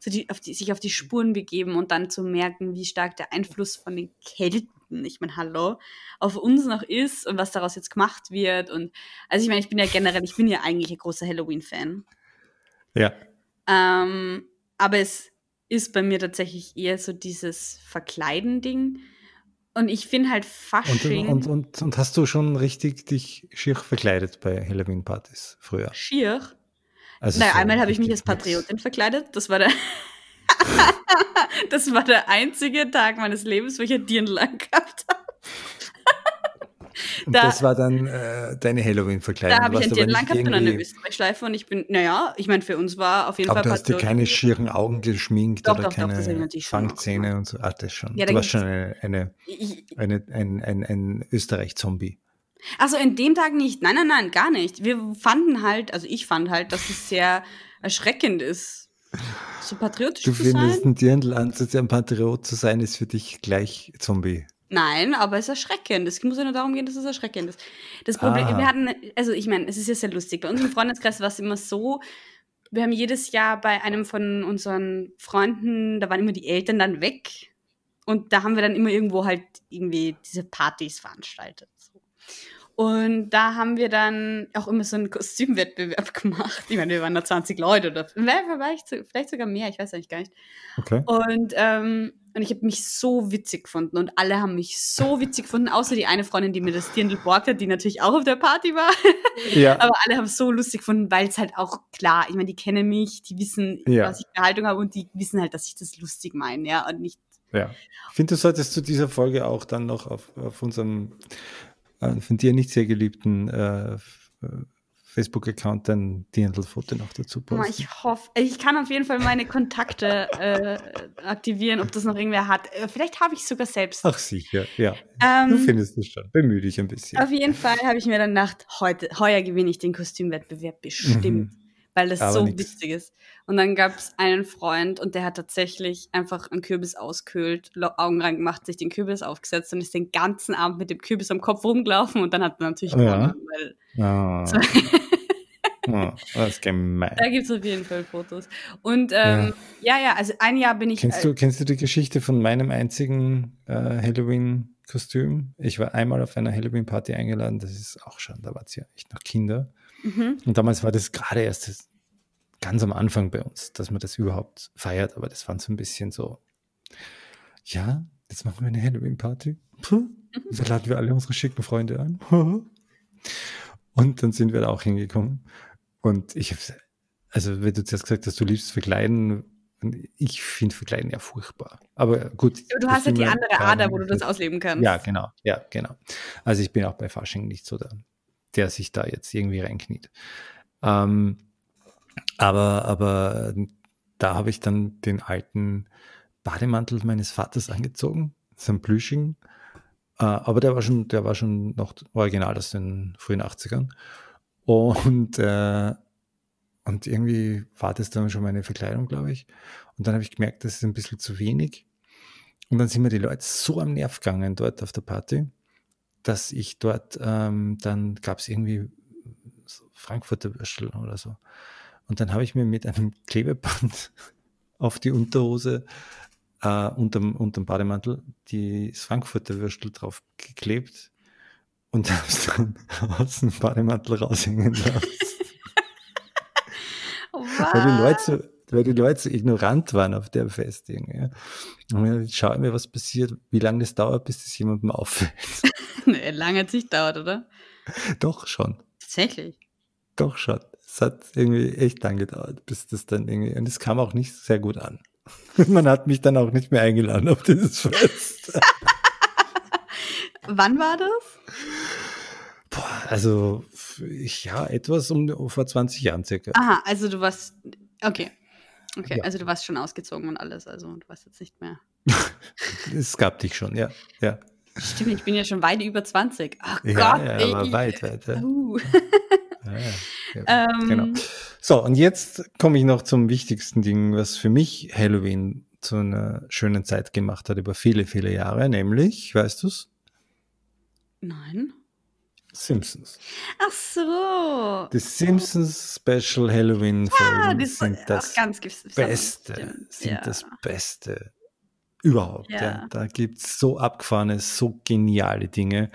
So die, auf die, sich auf die Spuren begeben und dann zu merken, wie stark der Einfluss von den Kelten, ich meine, hallo, auf uns noch ist und was daraus jetzt gemacht wird. Und also ich meine, ich bin ja generell, ich bin ja eigentlich ein großer Halloween-Fan. Ja. Ähm, aber es ist bei mir tatsächlich eher so dieses Verkleiden-Ding. Und ich finde halt Und, Fasching und, und, und hast du schon richtig dich schier verkleidet bei Halloween-Partys früher? schier. Also naja, so einmal habe ich mich als Patriotin verkleidet. Das war der. das war der einzige Tag meines Lebens, wo ich ein Dirndl gehabt habe. Und da- das war dann äh, deine Halloween-Verkleidung. Da habe ich ein Du warst aber Dirndl gehabt und eine irgendwie- Österreich-Schleife und ich bin, naja, ich meine, für uns war auf jeden Aber Fall du hast dir keine schieren Augen geschminkt Doch, oder doch, doch, keine auch Fangzähne und so. Ah, das schon. Ja, da du warst schon eine, eine, eine, ein, ein, ein Österreich-Zombie. Also in dem Tag nicht. Nein, nein, nein, gar nicht. Wir fanden halt, also ich fand halt, dass es sehr erschreckend ist, so patriotisch Du zu sein. findest, ein Dirndl anzuziehen, ein Patriot zu sein, ist für dich gleich Zombie. Nein, aber es ist erschreckend. Es muss ja nur darum gehen, dass es erschreckend ist. Das Problem, Ah. wir hatten, also ich meine, es ist ja sehr lustig. Bei uns im Freundeskreis war es immer so, wir haben jedes Jahr bei einem von unseren Freunden, da waren immer die Eltern dann weg. Und da haben wir dann immer irgendwo halt irgendwie diese Partys veranstaltet. So. Und da haben wir dann auch immer so einen Kostümwettbewerb gemacht. Ich meine, wir waren da 20 Leute oder vielleicht, vielleicht sogar mehr, ich weiß eigentlich gar nicht. Okay. Und, ähm, und ich habe mich so witzig gefunden und alle haben mich so witzig gefunden, außer die eine Freundin, die mir das Dirndl borgt hat, die natürlich auch auf der Party war. Ja. Aber alle haben es so lustig gefunden, weil es halt auch klar, ich meine, die kennen mich, die wissen, Ja. was ich für eine Haltung habe und die wissen halt, dass ich das lustig meine, ja, und nicht. Ja. Ich finde, du solltest zu dieser Folge auch dann noch auf, auf unserem von dir nicht sehr geliebten äh, äh, Facebook-Account dein Dirndl-Foto noch dazu posten. ich hoffe, ich kann auf jeden Fall meine Kontakte äh, aktivieren, ob das noch irgendwer hat. Äh, Vielleicht habe ich es sogar selbst. Ach sicher, ja. Ähm, Du findest es schon. Bemühe dich ein bisschen. Auf jeden Fall habe ich mir dann gedacht, heute, heuer gewinne ich den Kostümwettbewerb bestimmt, weil das. Aber so nix. witzig ist. Und dann gab es einen Freund und der hat tatsächlich einfach einen Kürbis auskühlt, Augen reingemacht, sich den Kürbis aufgesetzt und ist den ganzen Abend mit dem Kürbis am Kopf rumgelaufen und dann hat er natürlich Ja. gewonnen, weil Ah. Ah, das ist gemein. da gibt es auf jeden Fall Fotos. Und ähm, ja. ja, also ein Jahr bin ich. Kennst du, kennst du die Geschichte von meinem einzigen äh, Halloween-Kostüm? Ich war einmal auf einer Halloween-Party eingeladen, das ist auch schon, da war es ja echt noch Kinder. Mhm. Und damals war das gerade erst ganz am Anfang bei uns, dass man das überhaupt feiert, aber das fand so ein bisschen so, ja, jetzt machen wir eine Halloween-Party. Mhm. Da laden wir alle unsere schicken Freunde an. Und dann sind wir da auch hingekommen. Und ich habe, also wenn du zuerst gesagt hast, du liebst verkleiden, ich finde Verkleiden ja furchtbar. Aber gut. Du hast ja die andere Ader, wo du das ausleben kannst. Ja, genau. Ja, genau. Also ich bin auch bei Fasching nicht so der, der sich da jetzt irgendwie reinkniet. Ähm, aber, aber da habe ich dann den alten Bademantel meines Vaters angezogen, so ein Plüsching. Äh, aber der war schon, der war schon noch original aus den frühen 80ern. Und äh, und irgendwie war das dann schon meine Verkleidung, glaube ich. Und dann habe ich gemerkt, das ist ein bisschen zu wenig. Und dann sind mir die Leute so am Nerv gegangen dort auf der Party, dass ich dort, ähm, dann gab es irgendwie Frankfurter Würstel oder so. Und dann habe ich mir mit einem Klebeband auf die Unterhose äh, unterm, unterm Bademantel die Frankfurter Würstel drauf geklebt und habe es dann aus dem Bademantel raushängen lassen. Weil die Leute so, weil die Leute so ignorant waren auf der Festung. Ja. Und jetzt schaue ich mir, was passiert, wie lange das dauert, bis das jemandem auffällt. nee, lange hat es nicht dauert, oder? Doch schon. Tatsächlich. Doch schon. Es hat irgendwie echt lang gedauert, bis das dann irgendwie, und es kam auch nicht sehr gut an. Man hat mich dann auch nicht mehr eingeladen auf dieses Fest. Wann war das? Boah, also ich, ja, etwas um vor 20 Jahren circa. Aha, also du warst, okay. Okay, ja. also du warst schon ausgezogen und alles, also du warst jetzt nicht mehr. es gab dich schon, ja, ja. Stimmt, ich bin ja schon weit über 20. Ach ja, Gott, ja, ey. weit, weit. Ja. Uh. Ja, ähm, genau. So, und jetzt komme ich noch zum wichtigsten Ding, was für mich Halloween zu einer schönen Zeit gemacht hat über viele, viele Jahre, nämlich, weißt du es? Nein. Simpsons. Ach so. Die Simpsons Special Halloween Folgen ja, sind das ganz Beste, sind ja. das Beste überhaupt. Ja. Da gibt es so abgefahrene, so geniale Dinge.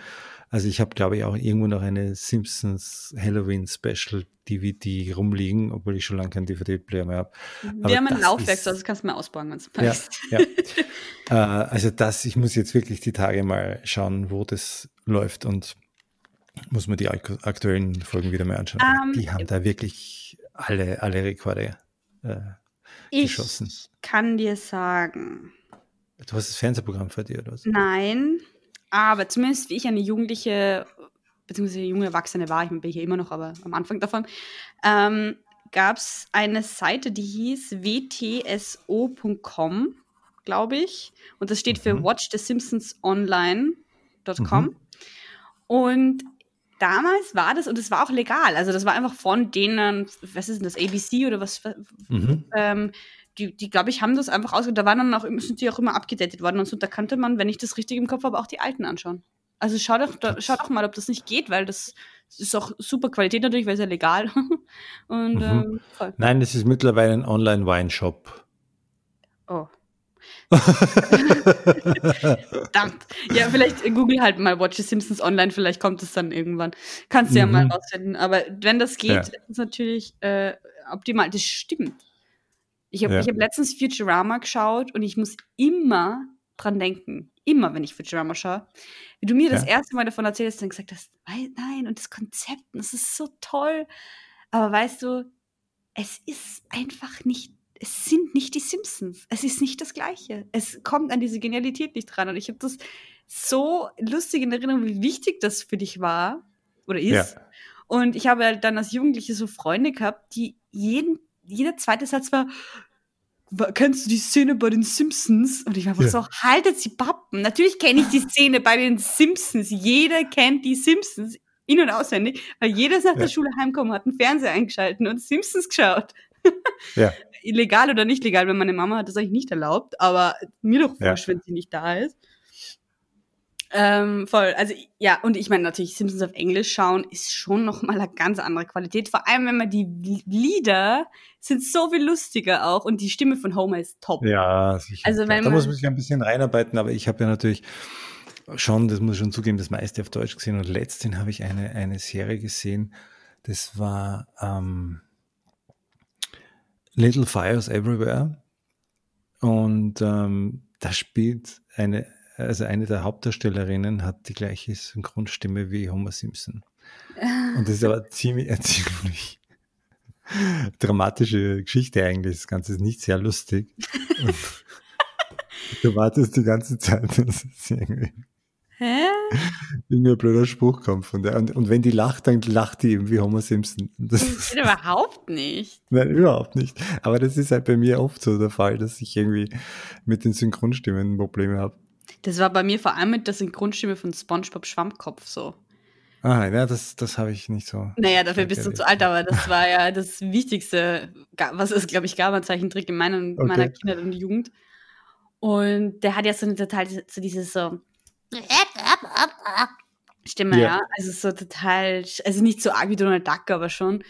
Also ich habe, glaube ich, auch irgendwo noch eine Simpsons Halloween Special DVD rumliegen, obwohl ich schon lange keinen DVD-Player mehr habe. Wir haben ein Laufwerk, ist, das kannst du mir ausbauen, wenn es passt. Ja, ja. äh, also das, ich muss jetzt wirklich die Tage mal schauen, wo das läuft und muss man die aktuellen Folgen wieder mal anschauen. Um, ähm, die haben da wirklich alle, alle Rekorde äh, geschossen. Ich kann dir sagen. Du hast das Fernsehprogramm vor dir, oder was? Nein, aber zumindest wie ich eine Jugendliche, beziehungsweise junge Erwachsene war, ich bin hier immer noch, aber am Anfang davon, ähm, gab es eine Seite, die hieß wtso.com, glaube ich. Und das steht für mhm. Watch the Simpsons Online.com. Mhm. Und damals war das, und es war auch legal, also das war einfach von denen, was ist denn das, ABC oder was, mhm. ähm, die, die glaube ich, haben das einfach aus, da waren dann auch, sind die auch immer abgedatet worden und so, da kannte man, wenn ich das richtig im Kopf habe, auch die alten anschauen. Also schau doch, da, schau doch mal, ob das nicht geht, weil das ist auch super Qualität natürlich, weil es ja legal. und, mhm. ähm, Nein, das ist mittlerweile ein Online-Wine-Shop. Oh. Verdammt. Ja, vielleicht google halt mal Watch the Simpsons online, vielleicht kommt es dann irgendwann. Kannst du mhm. ja mal mhm. rausfinden. Aber wenn das geht, ja. ist es natürlich äh, optimal. Das stimmt. Ich habe ja. hab letztens Futurama geschaut und ich muss immer dran denken. Immer, wenn ich Futurama schaue. Wie du mir ja. das erste Mal davon erzählst und gesagt hast, nein, und das Konzept, das ist so toll. Aber weißt du, es ist einfach nicht es sind nicht die Simpsons. Es ist nicht das Gleiche. Es kommt an diese Genialität nicht dran. Und ich habe das so lustig in Erinnerung, wie wichtig das für dich war oder ist. Ja. Und ich habe halt dann als Jugendliche so Freunde gehabt, die jeden, jeder zweite Satz war, kennst du die Szene bei den Simpsons? Und ich war einfach ja. so, haltet sie Pappen. Natürlich kenne ich die Szene bei den Simpsons. Jeder kennt die Simpsons in- und auswendig, weil jeder nach ja. der Schule heimkommen hat einen Fernseher eingeschaltet und Simpsons geschaut. Ja. Legal oder nicht legal, wenn meine Mama hat das eigentlich nicht erlaubt, aber mir doch wurscht, ja. wenn sie nicht da ist. Ähm, voll. Also ja, und ich meine natürlich Simpsons auf Englisch schauen ist schon noch mal eine ganz andere Qualität. Vor allem, wenn man die Lieder sind so viel lustiger auch und die Stimme von Homer ist top. Ja, sicher. Also wenn da muss man sich ein bisschen reinarbeiten, aber ich habe ja natürlich schon, das muss ich schon zugeben, das meiste auf Deutsch gesehen und letztens habe ich eine eine Serie gesehen, Das war ähm, Little Fires Everywhere. Und ähm, da spielt eine, also eine der Hauptdarstellerinnen hat die gleiche Synchronstimme wie Homer Simpson. Und das ist aber ziemlich, eine ziemlich dramatische Geschichte eigentlich. Das Ganze ist nicht sehr lustig. du wartest die ganze Zeit, dass es irgendwie Hä? Irgendein blöder Spruch kommt von der. Und, und, wenn die lacht, dann lacht die eben wie Homer Simpson. Das, das überhaupt nicht. Nein, überhaupt nicht. Aber das ist halt bei mir oft so der Fall, dass ich irgendwie mit den Synchronstimmen Probleme habe. Das war bei mir vor allem mit der Synchronstimme von SpongeBob Schwammkopf so. Ah, ja, das, das habe ich nicht so. Naja, dafür bist du zu alt, aber das war ja das Wichtigste, was es, glaube ich, gab, ein Zeichentrick in meiner, okay. meiner Kindheit und Jugend. Und der hat ja so eine total, so dieses so, Stimme, ja. ja. Also so total, also nicht so arg wie Donald Duck, aber schon.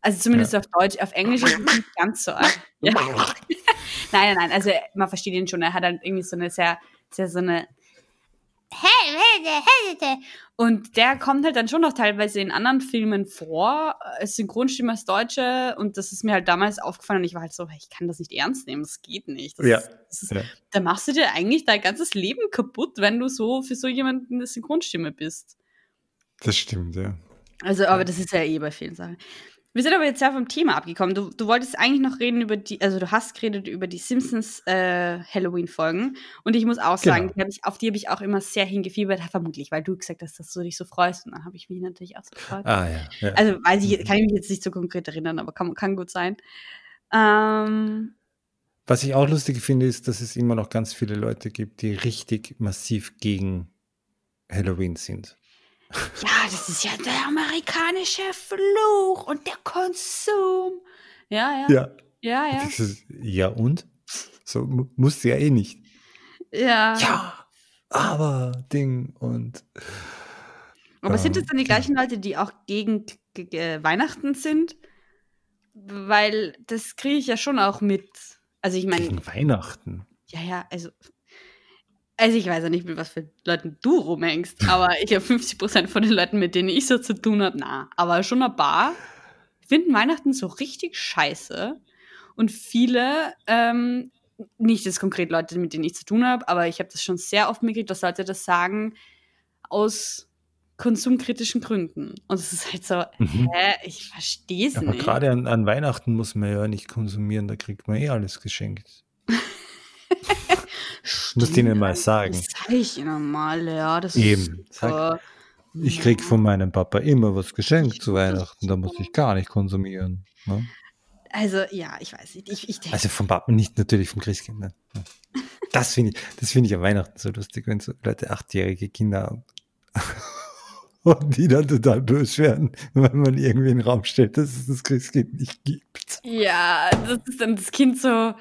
Also zumindest ja. auf Deutsch, auf Englisch ist es nicht ganz so arg. Ja. nein, nein, nein, also man versteht ihn schon. Er hat halt irgendwie so eine sehr, sehr so eine und der kommt halt dann schon noch teilweise in anderen Filmen vor, Synchronstimme als Deutsche. Und das ist mir halt damals aufgefallen. Und ich war halt so, ich kann das nicht ernst nehmen, das geht nicht. Das ja. Ist, das ist, ja. Da machst du dir eigentlich dein ganzes Leben kaputt, wenn du so für so jemanden eine Synchronstimme bist. Das stimmt, ja. Also, aber das ist ja eh bei vielen Sachen. Wir sind aber jetzt ja vom Thema abgekommen. Du, du wolltest eigentlich noch reden über die, also du hast geredet über die Simpsons äh, Halloween-Folgen. Und ich muss auch sagen, genau. die ich, auf die habe ich auch immer sehr hingefiebert, vermutlich, weil du gesagt hast, dass du dich so freust. Und dann habe ich mich natürlich auch so gefreut. Ah, ja, ja. Also weiß ich, kann ich mich jetzt nicht so konkret erinnern, aber kann, kann gut sein. Ähm, Was ich auch lustig finde, ist, dass es immer noch ganz viele Leute gibt, die richtig massiv gegen Halloween sind. Ja, das ist ja der amerikanische Fluch und der Konsum. Ja, ja. Ja. Ja, ja. Ja, und? So musst du ja eh nicht. Ja. Ja, aber Ding und. Aber ähm, sind es dann die gleichen Leute, die auch gegen äh, Weihnachten sind? Weil das kriege ich ja schon auch mit. Also ich meine. Gegen Weihnachten. Ja, ja, also also ich weiß ja nicht, mit was für Leuten du rumhängst, aber ich habe 50% von den Leuten, mit denen ich so zu tun habe, na, aber schon ein paar finden Weihnachten so richtig scheiße. Und viele, ähm, nicht jetzt konkret Leute, mit denen ich zu tun habe, aber ich habe das schon sehr oft mitgekriegt, dass Leute das sagen aus konsumkritischen Gründen. Und es ist halt so, mhm. hä, ich verstehe es ja, nicht. Gerade an, an Weihnachten muss man ja nicht konsumieren, da kriegt man eh alles geschenkt. Muss ihnen mal sagen. Das sage ich ihnen mal, ja. Das Eben. Sag, ich krieg von meinem Papa immer was geschenkt zu Weihnachten, da muss ich gar nicht konsumieren. Ne? Also, ja, ich weiß nicht. Ich, ich also vom Papa, nicht natürlich vom Christkind. Ne? Das finde ich, das ich an Weihnachten so lustig, wenn so Leute achtjährige Kinder haben. Und die dann total böse werden, wenn man irgendwie in den Raum stellt, dass es das Christkind nicht gibt. Ja, das ist dann das Kind so,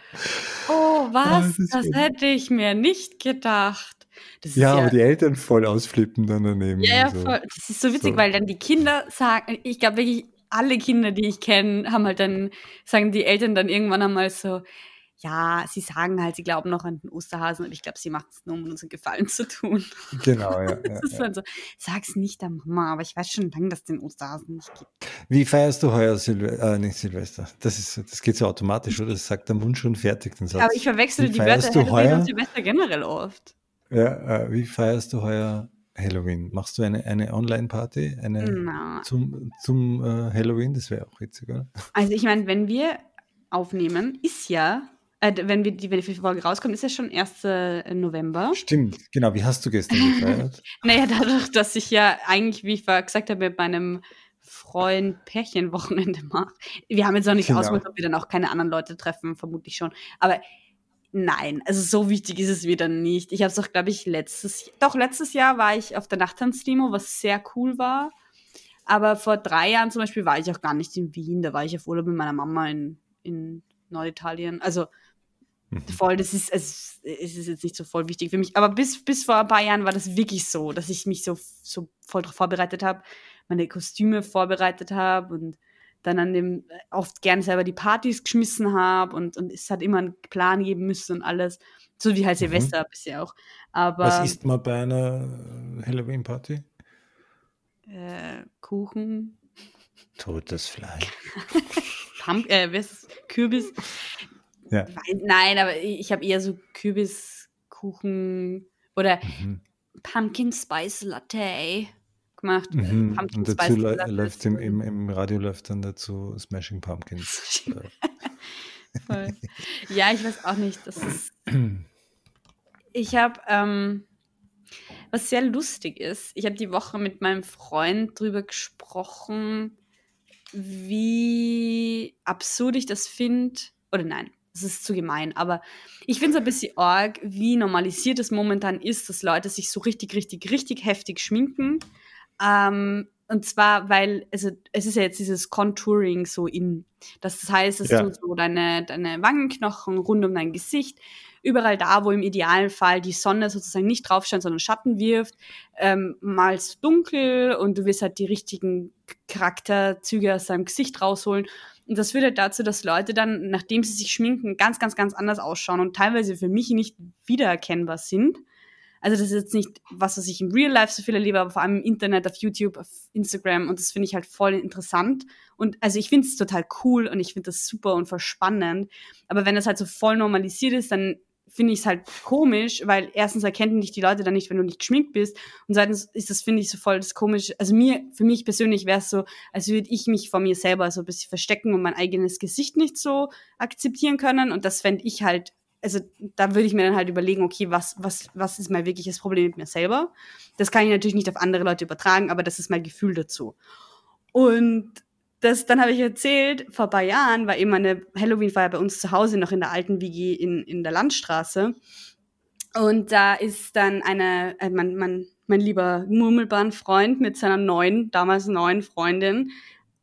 oh, was? das, das hätte ich mir nicht gedacht. ja, ja, aber die Eltern voll ausflippen dann daneben. Ja, ja, so. voll. Das ist so witzig, so. weil dann die Kinder sagen, ich glaube wirklich, alle Kinder, die ich kenne, haben halt dann, sagen die Eltern dann irgendwann einmal so, ja, sie sagen halt, sie glauben noch an den Osterhasen und ich glaube, sie machen es nur, um uns einen Gefallen zu tun. Genau, ja. ja. dann so, sag's nicht der Mama, aber ich weiß schon lange, dass es den Osterhasen nicht gibt. Wie feierst du heuer Silvester? Äh, nicht Silvester. Das, ist, das geht so automatisch, oder? Das sagt der Mund schon fertig, den Satz. Aber ich verwechsel die Wörter du heuer? und Silvester generell oft. Ja, äh, wie feierst du heuer Halloween? Machst du eine, eine Online-Party eine zum, zum äh, Halloween? Das wäre auch witzig, oder? Also ich meine, wenn wir aufnehmen, ist ja äh, wenn, wir die, wenn die Folge rauskommt, ist ja schon 1. Äh, November. Stimmt, genau. Wie hast du gestern gefeiert? naja, dadurch, dass ich ja eigentlich, wie ich gesagt habe, mit meinem Freund Pärchenwochenende mache. Wir haben jetzt noch nicht genau. ausgemacht, ob wir dann auch keine anderen Leute treffen, vermutlich schon. Aber nein, also so wichtig ist es wieder nicht. Ich habe es doch, glaube ich, letztes, doch letztes Jahr war ich auf der Nachttanzdemo, was sehr cool war. Aber vor drei Jahren zum Beispiel war ich auch gar nicht in Wien. Da war ich auf Urlaub mit meiner Mama in, in Norditalien. Also Mhm. Voll, das ist, es, es ist jetzt nicht so voll wichtig für mich. Aber bis, bis vor ein paar Jahren war das wirklich so, dass ich mich so, so voll darauf vorbereitet habe, meine Kostüme vorbereitet habe und dann an dem oft gern selber die Partys geschmissen habe und, und es hat immer einen Plan geben müssen und alles. So wie halt mhm. Silvester bisher auch. Aber, Was isst man bei einer Halloween-Party? Äh, Kuchen. Totes Fleisch. Pump, äh, Kürbis? Ja. Nein, aber ich habe eher so Kürbiskuchen oder Mhm. Pumpkin Spice Latte gemacht. Mhm. Pumpkin Und dazu läuft im, im, im Radio läuft dann dazu Smashing Pumpkins. Äh. Ja, ich weiß auch nicht. Das ist. Ich habe, ähm, was sehr lustig ist, ich habe die Woche mit meinem Freund drüber gesprochen, wie absurd ich das finde. Oder nein, das ist zu gemein, aber ich finde es ein bisschen arg, wie normalisiert es momentan ist, dass Leute sich so richtig, richtig, richtig heftig schminken. Ähm, und zwar, weil, also es ist ja jetzt dieses Contouring so in. Das heißt, dass Ja. du so deine, deine Wangenknochen rund um dein Gesicht, überall da, wo im idealen Fall die Sonne sozusagen nicht drauf scheint, sondern Schatten wirft, ähm, malst dunkel und du wirst halt die richtigen Charakterzüge aus deinem Gesicht rausholen. Und das führt halt dazu, dass Leute dann, nachdem sie sich schminken, ganz, ganz, ganz anders ausschauen und teilweise für mich nicht wiedererkennbar sind. Also das ist jetzt nicht was, was ich im Real Life so viel erlebe, aber vor allem im Internet, auf YouTube, auf Instagram und das finde ich halt voll interessant. Und also ich finde es total cool und ich finde das super und voll spannend. Aber wenn das halt so voll normalisiert ist, dann finde ich es halt komisch, weil erstens erkennen dich die Leute dann nicht, wenn du nicht geschminkt bist und zweitens ist das, finde ich, so voll das komisch. Also mir, für mich persönlich wäre es so, als würde ich mich vor mir selber so ein bisschen verstecken und mein eigenes Gesicht nicht so akzeptieren können und das fände ich halt also da würde ich mir dann halt überlegen, okay, was, was, was ist mein wirkliches Problem mit mir selber? Das kann ich natürlich nicht auf andere Leute übertragen, aber das ist mein Gefühl dazu. Und das, dann habe ich erzählt, vor ein paar Jahren war eben eine Halloween-Feier bei uns zu Hause, noch in der alten WG in, in der Landstraße. Und da ist dann eine, äh, mein, mein, mein lieber Murmelbahn-Freund mit seiner neuen, damals neuen Freundin,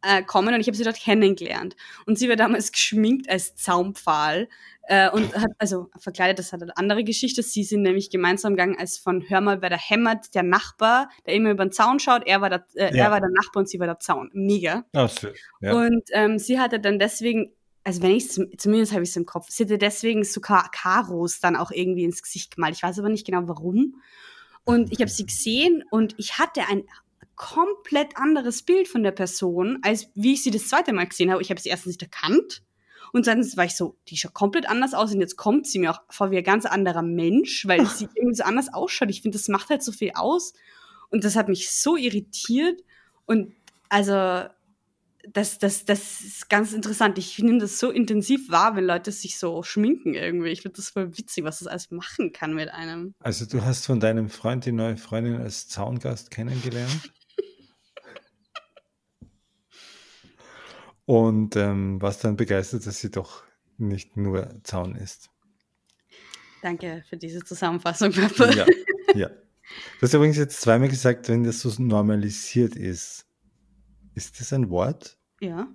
äh, kommen und ich habe sie dort kennengelernt. Und sie war damals geschminkt als Zaumpfahl äh, und hat, also verkleidet, das hat eine andere Geschichte. Sie sind nämlich gemeinsam gegangen als von Hör mal, wer da hämmert, der Nachbar, der immer über den Zaun schaut. Er war der, äh, Ja. er war der Nachbar und sie war der Zaun. Mega. Süß. Ja. Und ähm, sie hatte dann deswegen, also wenn ich zumindest habe ich es im Kopf, sie hatte deswegen so Ka Karos dann auch irgendwie ins Gesicht gemalt. Ich weiß aber nicht genau warum. Und ich habe sie gesehen und ich hatte ein komplett anderes Bild von der Person, als wie ich sie das zweite Mal gesehen habe. Ich habe sie erstens nicht erkannt und zweitens war ich so, die schaut komplett anders aus und jetzt kommt sie mir auch vor wie ein ganz anderer Mensch, weil sie irgendwie so anders ausschaut. Ich finde, das macht halt so viel aus und das hat mich so irritiert und also das, das, das ist ganz interessant. Ich nehme das so intensiv wahr, wenn Leute sich so schminken irgendwie. Ich finde das voll witzig, was das alles machen kann mit einem. Also du hast von deinem Freund die neue Freundin als Zaungast kennengelernt. Und ähm, warst dann begeistert, dass sie doch nicht nur Zaun ist. Danke für diese Zusammenfassung, Papa. Ja, ja. Du hast übrigens jetzt zweimal gesagt, wenn das so normalisiert ist. Ist das ein Wort? Ja.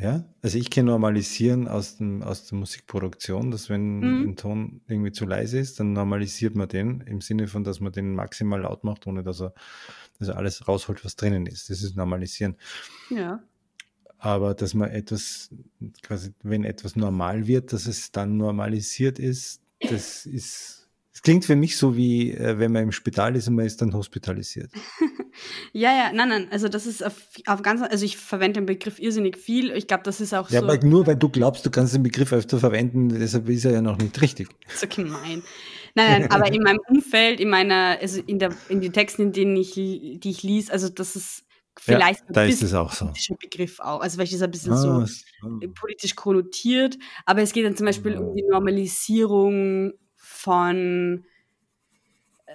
Ja, also ich kenne Normalisieren aus, dem, aus der Musikproduktion, dass wenn Mhm. ein Ton irgendwie zu leise ist, dann normalisiert man den im Sinne von, dass man den maximal laut macht, ohne dass er, dass er alles rausholt, was drinnen ist. Das ist Normalisieren. Ja. Aber dass man etwas, quasi, wenn etwas normal wird, dass es dann normalisiert ist, das ist, das klingt für mich so wie, äh, wenn man im Spital ist und man ist dann hospitalisiert. Ja, ja, nein, nein. Also das ist auf, auf ganz, also ich verwende den Begriff irrsinnig viel. Ich glaube, das ist auch Ja, so, aber nur weil du glaubst, du kannst den Begriff öfter verwenden, deshalb ist er ja noch nicht richtig. so gemein. Nein, nein, aber in meinem Umfeld, in meiner, also in der, in den Texten, in denen ich, die ich lies, also das ist vielleicht ja, da ein ist es auch so. Begriff auch. Also vielleicht ist er ein bisschen Ah, so so. politisch konnotiert, aber es geht dann zum Beispiel um die Normalisierung von äh,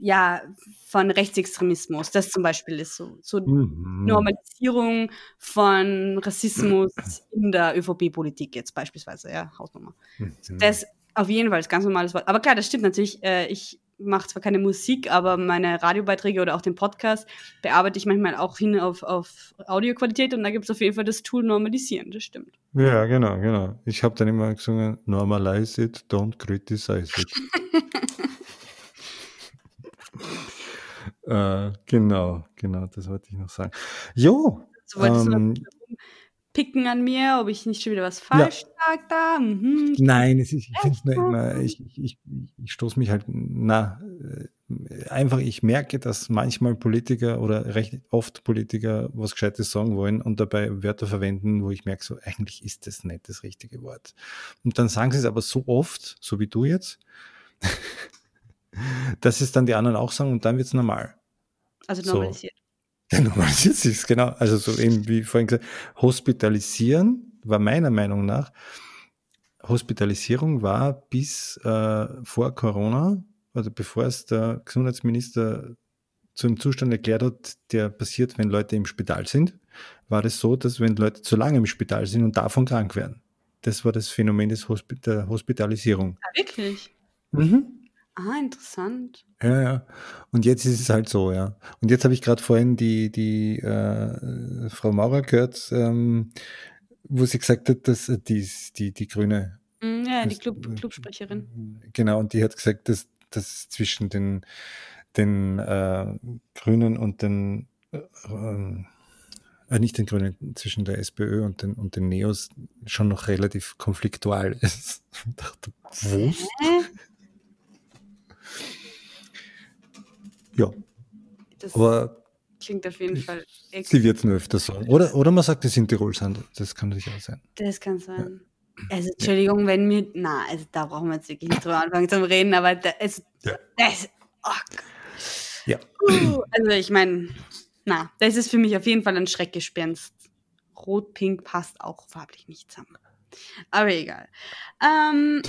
ja, von Rechtsextremismus. Das zum Beispiel ist so, so Mhm. Normalisierung von Rassismus in der ÖVP-Politik jetzt beispielsweise, ja, Hausnummer. Mhm. Das auf jeden Fall ist ganz normales Wort. Aber klar, das stimmt natürlich. Äh, ich mache zwar keine Musik, aber meine Radiobeiträge oder auch den Podcast bearbeite ich manchmal auch hin auf, auf Audioqualität und da gibt es auf jeden Fall das Tool Normalisieren, das stimmt. Ja, genau, genau. Ich habe dann immer gesungen, normalize it, don't criticize it. äh, genau, genau, das wollte ich noch sagen. Jo, So ähm, picken an mir, ob ich nicht schon wieder was falsch ja. sage da. Mhm, Nein, es ist, ich finde nur immer, ich, ich, ich, ich stoße mich halt, na, äh, einfach, ich merke, dass manchmal Politiker oder recht oft Politiker was Gescheites sagen wollen und dabei Wörter verwenden, wo ich merke, so eigentlich ist das nicht das richtige Wort. Und dann sagen sie es aber so oft, so wie du jetzt, dass es dann die anderen auch sagen und dann wird es normal. Also normalisiert. So. Ja, normalisiert sich genau. Also so eben wie vorhin gesagt, hospitalisieren war meiner Meinung nach, Hospitalisierung war bis äh, vor Corona, also bevor es der Gesundheitsminister zu einem Zustand erklärt hat, der passiert, wenn Leute im Spital sind, war es das so, dass wenn Leute zu lange im Spital sind und davon krank werden. Das war das Phänomen des Hosp der Hospitalisierung. Ja, wirklich? Mhm. Ah, interessant. Ja, ja. Und jetzt ist es halt so, ja. Und jetzt habe ich gerade vorhin die, die äh, Frau Maurer gehört, ähm, wo sie gesagt hat, dass äh, die, die, die Grüne. Mm, ja, die Club, Clubsprecherin. Genau, und die hat gesagt, dass, dass zwischen den, den äh, Grünen und den äh, äh, nicht den Grünen, zwischen der SPÖ und den, und den Neos schon noch relativ konfliktual ist. Ich dachte, was? Ja. Das Aber klingt auf jeden Fall Sie wird es nur öfter sagen. Oder, oder man sagt, es sind Tirol sind. Das kann natürlich auch sein. Das kann sein. Ja. Also, Entschuldigung, wenn mir. Na, also da brauchen wir jetzt wirklich nicht drüber anfangen zu reden, aber da, es, ja. das. Oh ja. Uh, also, ich meine, na, das ist für mich auf jeden Fall ein Schreckgespenst. Rot-Pink passt auch farblich nicht zusammen. Aber egal. Ähm,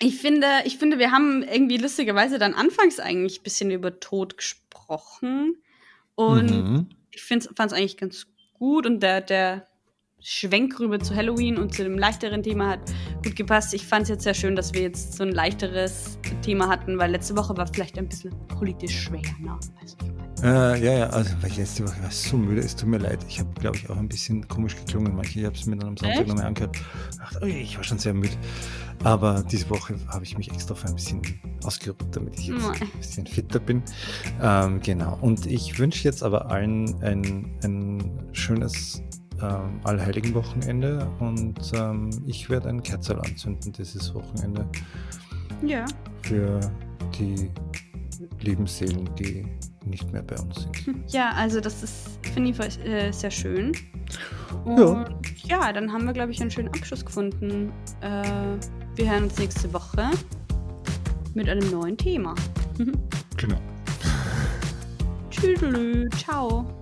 ich finde, ich finde, wir haben irgendwie lustigerweise dann anfangs eigentlich ein bisschen über Tod gesprochen. Und mhm. ich fand es eigentlich ganz gut. Und der, der Schwenk rüber zu Halloween und zu dem leichteren Thema hat gut gepasst. Ich fand es jetzt sehr schön, dass wir jetzt so ein leichteres Thema hatten, weil letzte Woche war vielleicht ein bisschen politisch schwer. Ne? Äh, ja, ja, also weil letzte Woche war so müde, es tut mir leid. Ich habe, glaube ich, auch ein bisschen komisch geklungen. Manche, ich habe es mir dann am Sonntag nochmal angehört. Ach, oh, ich war schon sehr müde. Aber diese Woche habe ich mich extra für ein bisschen ausgeruht, damit ich jetzt ein bisschen fitter bin. Ähm, genau. Und ich wünsche jetzt aber allen ein, ein schönes ähm, Allheiligen-Wochenende und ähm, ich werde ein Kerzerl anzünden dieses Wochenende. Ja. Für die lieben Seelen, die nicht mehr bei uns sind. Hm, ja, also das ist, finde ich, äh, sehr schön. Und ja. ja, dann haben wir, glaube ich, einen schönen Abschluss gefunden. Äh, wir hören uns nächste Woche mit einem neuen Thema. genau. Tschüss, ciao.